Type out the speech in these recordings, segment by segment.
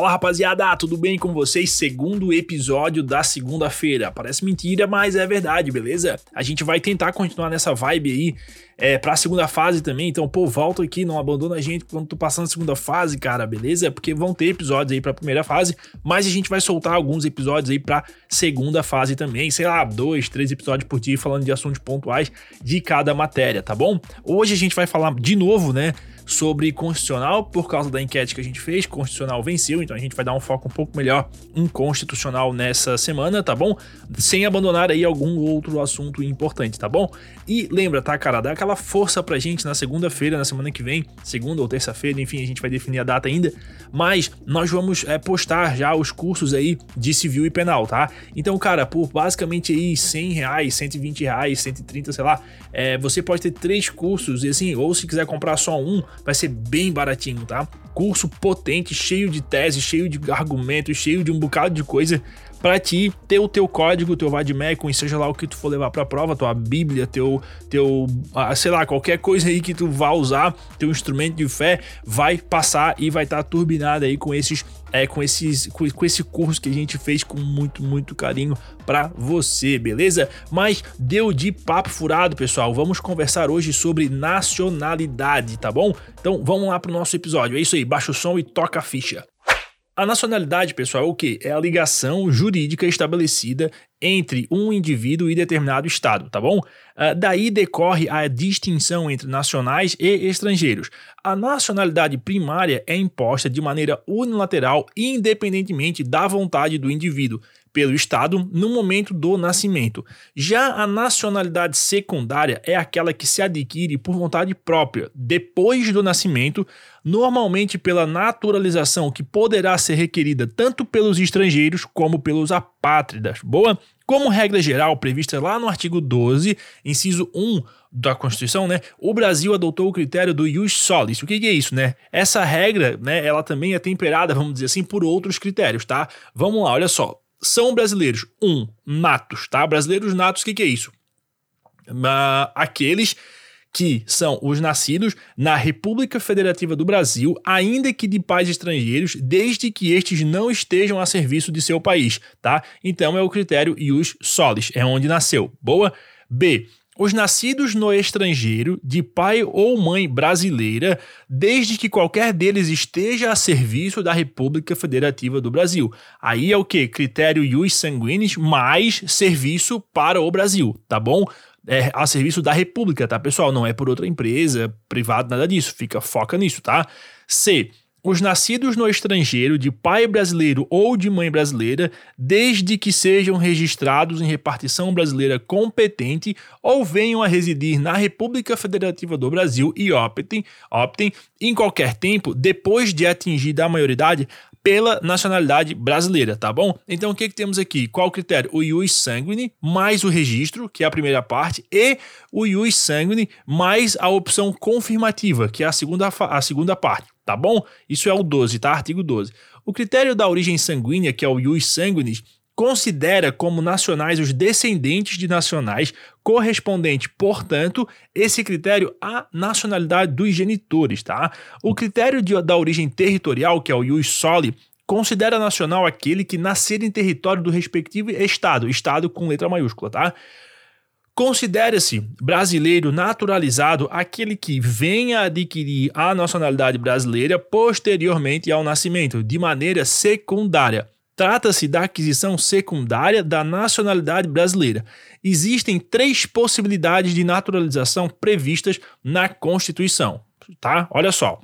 Fala rapaziada, tudo bem com vocês? Segundo episódio da segunda-feira. Parece mentira, mas é verdade, beleza? A gente vai tentar continuar nessa vibe aí é, pra segunda fase também. Então, pô, volta aqui, não abandona a gente quando tu passando a segunda fase, cara, beleza? Porque vão ter episódios aí pra primeira fase, mas a gente vai soltar alguns episódios aí pra segunda fase também. Sei lá, dois, três episódios por dia falando de assuntos pontuais de cada matéria, tá bom? Hoje a gente vai falar de novo, né? Sobre constitucional, por causa da enquete que a gente fez, constitucional venceu, então a gente vai dar um foco um pouco melhor em constitucional nessa semana, tá bom? Sem abandonar aí algum outro assunto importante, tá bom? E lembra, tá, cara, dá aquela força pra gente na segunda-feira, na semana que vem, segunda ou terça-feira, enfim, a gente vai definir a data ainda, mas nós vamos é, postar já os cursos aí de civil e penal, tá? Então, cara, por basicamente aí 100 reais, 120 reais, 130, sei lá, é, você pode ter três cursos, e assim, ou se quiser comprar só um, vai ser bem baratinho, tá? Curso potente, cheio de tese, cheio de argumentos, cheio de um bocado de coisa para ti ter o teu código, teu vademecum, seja lá o que tu for levar para prova, tua bíblia, teu teu, ah, sei lá, qualquer coisa aí que tu vá usar, teu instrumento de fé vai passar e vai estar tá turbinado aí com esses é, com, esses, com, com, esse curso que a gente fez com muito, muito carinho para você, beleza? Mas deu de papo furado, pessoal. Vamos conversar hoje sobre nacionalidade, tá bom? Então vamos lá pro nosso episódio. É isso aí, baixa o som e toca a ficha. A nacionalidade, pessoal, é o que? É a ligação jurídica estabelecida entre um indivíduo e determinado estado, tá bom? Uh, daí decorre a distinção entre nacionais e estrangeiros. A nacionalidade primária é imposta de maneira unilateral, independentemente da vontade do indivíduo pelo Estado no momento do nascimento. Já a nacionalidade secundária é aquela que se adquire por vontade própria depois do nascimento, normalmente pela naturalização que poderá ser requerida tanto pelos estrangeiros como pelos apátridas. Boa? Como regra geral prevista lá no artigo 12, inciso 1 da Constituição, né? O Brasil adotou o critério do ius solis. O que, que é isso, né? Essa regra, né, ela também é temperada, vamos dizer assim, por outros critérios, tá? Vamos lá, olha só são brasileiros. Um, natos, tá? Brasileiros natos, o que, que é isso? Uh, aqueles que são os nascidos na República Federativa do Brasil, ainda que de pais estrangeiros, desde que estes não estejam a serviço de seu país, tá? Então é o critério ius solis, é onde nasceu. Boa? B os nascidos no estrangeiro, de pai ou mãe brasileira, desde que qualquer deles esteja a serviço da República Federativa do Brasil. Aí é o que? Critério ius sanguinis mais serviço para o Brasil, tá bom? É a serviço da República, tá, pessoal? Não é por outra empresa, privado, nada disso. Fica, foca nisso, tá? C os nascidos no estrangeiro de pai brasileiro ou de mãe brasileira, desde que sejam registrados em repartição brasileira competente ou venham a residir na República Federativa do Brasil e optem, optem em qualquer tempo, depois de atingida a maioridade, pela nacionalidade brasileira, tá bom? Então o que, que temos aqui? Qual o critério? O ius sanguine mais o registro, que é a primeira parte, e o ius sanguine mais a opção confirmativa, que é a segunda, a segunda parte, tá bom? Isso é o 12, tá? Artigo 12. O critério da origem sanguínea, que é o ius sanguinis, considera como nacionais os descendentes de nacionais, correspondente, portanto, esse critério à nacionalidade dos genitores, tá? O critério de, da origem territorial, que é o ius soli, considera nacional aquele que nascer em território do respectivo estado, estado com letra maiúscula, tá? Considera-se brasileiro naturalizado aquele que venha adquirir a nacionalidade brasileira posteriormente ao nascimento, de maneira secundária. Trata-se da aquisição secundária da nacionalidade brasileira. Existem três possibilidades de naturalização previstas na Constituição, tá? Olha só.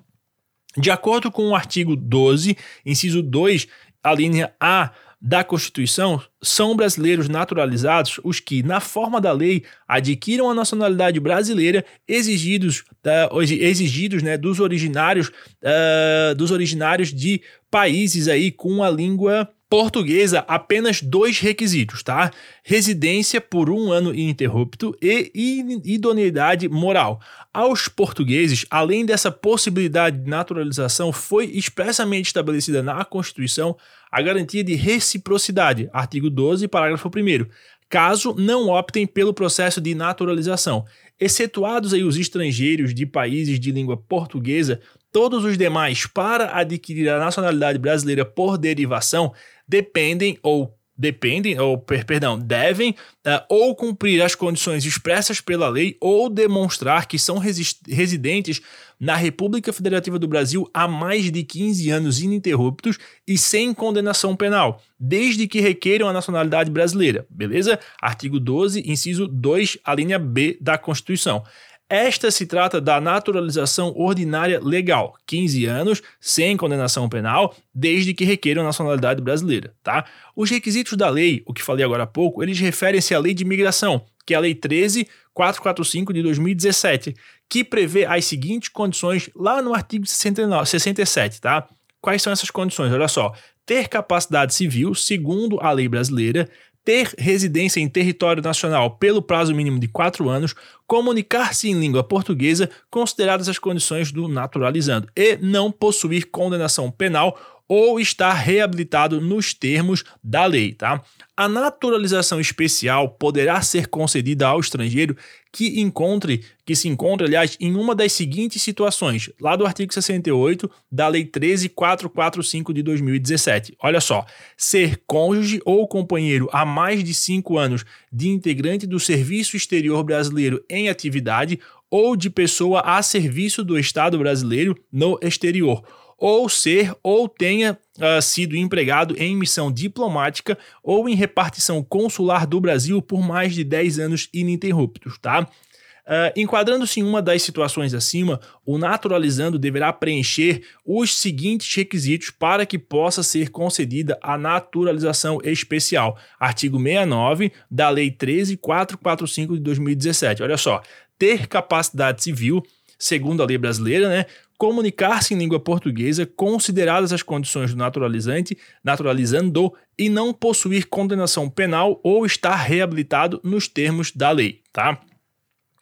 De acordo com o artigo 12, inciso 2, a linha A da Constituição, são brasileiros naturalizados os que, na forma da lei, adquiram a nacionalidade brasileira exigidos, uh, exigidos né, dos originários uh, dos originários de países aí com a língua portuguesa apenas dois requisitos, tá? Residência por um ano ininterrupto e idoneidade moral. Aos portugueses, além dessa possibilidade de naturalização, foi expressamente estabelecida na Constituição a garantia de reciprocidade, artigo 12, parágrafo 1 caso não optem pelo processo de naturalização. Excetuados aí os estrangeiros de países de língua portuguesa, todos os demais, para adquirir a nacionalidade brasileira por derivação, dependem ou dependem, ou perdão, devem uh, ou cumprir as condições expressas pela lei ou demonstrar que são residentes na República Federativa do Brasil há mais de 15 anos ininterruptos e sem condenação penal, desde que requeiram a nacionalidade brasileira, beleza? Artigo 12, inciso 2, a linha B da Constituição. Esta se trata da naturalização ordinária legal, 15 anos, sem condenação penal, desde que requeiram nacionalidade brasileira, tá? Os requisitos da lei, o que falei agora há pouco, eles referem-se à Lei de Imigração, que é a Lei 13445 de 2017, que prevê as seguintes condições lá no artigo 69, 67, tá? Quais são essas condições? Olha só, ter capacidade civil, segundo a lei brasileira, ter residência em território nacional pelo prazo mínimo de quatro anos, comunicar-se em língua portuguesa, consideradas as condições do naturalizando, e não possuir condenação penal ou estar reabilitado nos termos da lei, tá? A naturalização especial poderá ser concedida ao estrangeiro que encontre, que se encontre, aliás, em uma das seguintes situações, lá do artigo 68 da Lei 13445 de 2017. Olha só, ser cônjuge ou companheiro há mais de cinco anos de integrante do Serviço Exterior Brasileiro em atividade ou de pessoa a serviço do Estado brasileiro no exterior ou ser ou tenha uh, sido empregado em missão diplomática ou em repartição consular do Brasil por mais de 10 anos ininterruptos, tá? Uh, Enquadrando-se em uma das situações acima, o naturalizando deverá preencher os seguintes requisitos para que possa ser concedida a naturalização especial. Artigo 69 da Lei 13445 de 2017. Olha só, ter capacidade civil, segundo a lei brasileira, né, comunicar-se em língua portuguesa, consideradas as condições do naturalizante, naturalizando e não possuir condenação penal ou estar reabilitado nos termos da lei, tá?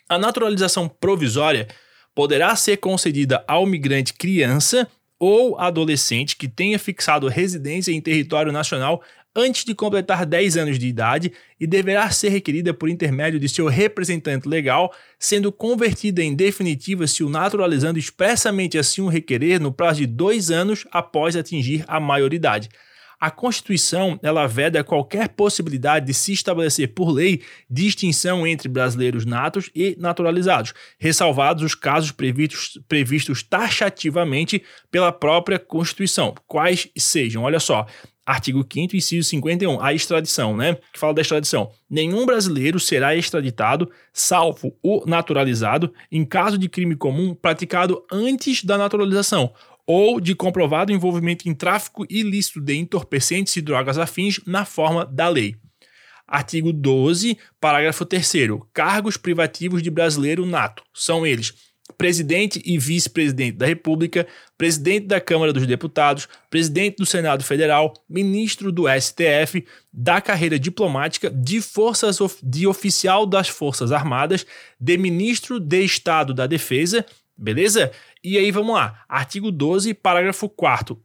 A naturalização provisória poderá ser concedida ao migrante criança ou adolescente que tenha fixado residência em território nacional antes de completar 10 anos de idade e deverá ser requerida por intermédio de seu representante legal, sendo convertida em definitiva se o naturalizando expressamente assim o requerer no prazo de dois anos após atingir a maioridade. A Constituição ela veda qualquer possibilidade de se estabelecer por lei distinção entre brasileiros natos e naturalizados, ressalvados os casos previstos, previstos taxativamente pela própria Constituição, quais sejam, olha só, Artigo 5 inciso 51, a extradição, né? Que fala da extradição. Nenhum brasileiro será extraditado, salvo o naturalizado, em caso de crime comum praticado antes da naturalização ou de comprovado envolvimento em tráfico ilícito de entorpecentes e drogas afins na forma da lei. Artigo 12, parágrafo 3 Cargos privativos de brasileiro nato. São eles: presidente e vice-presidente da República, presidente da Câmara dos Deputados, presidente do Senado Federal, ministro do STF, da carreira diplomática, de forças de oficial das Forças Armadas, de ministro de Estado da Defesa, beleza? E aí vamos lá. Artigo 12, parágrafo 4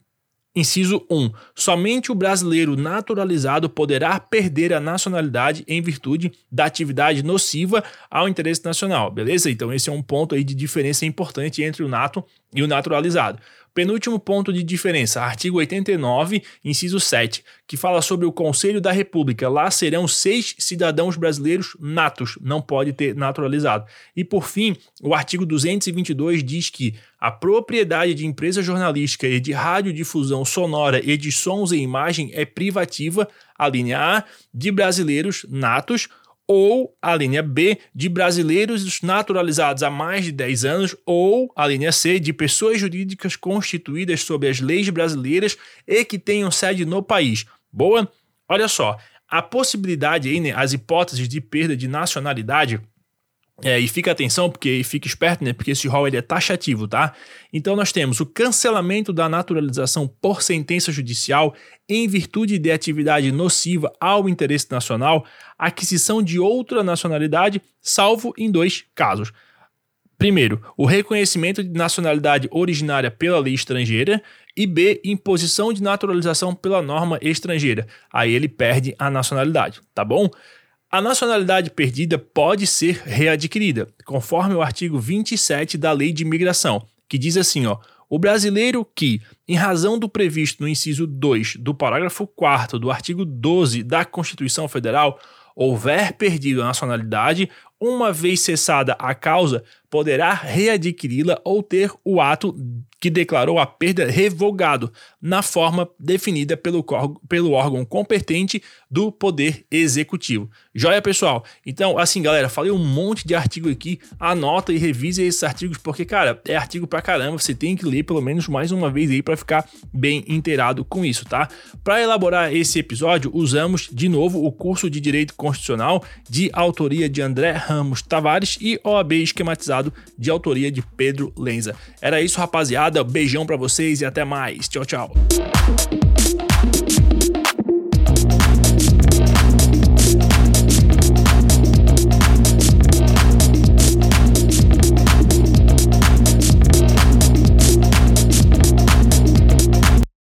Inciso 1. Somente o brasileiro naturalizado poderá perder a nacionalidade em virtude da atividade nociva ao interesse nacional, beleza? Então esse é um ponto aí de diferença importante entre o nato e o naturalizado. Penúltimo ponto de diferença, artigo 89, inciso 7, que fala sobre o Conselho da República. Lá serão seis cidadãos brasileiros natos, não pode ter naturalizado. E por fim, o artigo 222 diz que a propriedade de empresa jornalística e de radiodifusão sonora e de sons e imagem é privativa, a linha A, de brasileiros natos ou a linha B, de brasileiros naturalizados há mais de 10 anos, ou a linha C, de pessoas jurídicas constituídas sob as leis brasileiras e que tenham sede no país. Boa? Olha só, a possibilidade aí, né, as hipóteses de perda de nacionalidade é, e fica atenção, porque fica esperto, né? Porque esse rol ele é taxativo, tá? Então nós temos o cancelamento da naturalização por sentença judicial em virtude de atividade nociva ao interesse nacional, aquisição de outra nacionalidade, salvo em dois casos. Primeiro, o reconhecimento de nacionalidade originária pela lei estrangeira e B, imposição de naturalização pela norma estrangeira. Aí ele perde a nacionalidade, tá bom? A nacionalidade perdida pode ser readquirida, conforme o artigo 27 da Lei de Imigração, que diz assim, ó: o brasileiro que, em razão do previsto no inciso 2 do parágrafo 4 do artigo 12 da Constituição Federal, houver perdido a nacionalidade, uma vez cessada a causa, poderá readquiri-la ou ter o ato que declarou a perda revogado, na forma definida pelo, pelo órgão competente do Poder Executivo. Joia, pessoal? Então, assim, galera, falei um monte de artigo aqui, anota e revise esses artigos, porque, cara, é artigo pra caramba, você tem que ler pelo menos mais uma vez aí para ficar bem inteirado com isso, tá? Para elaborar esse episódio, usamos de novo o curso de Direito Constitucional de autoria de André Ramos Tavares e OAB esquematizado de autoria de Pedro Lenza. Era isso, rapaziada. Beijão para vocês e até mais. Tchau, tchau.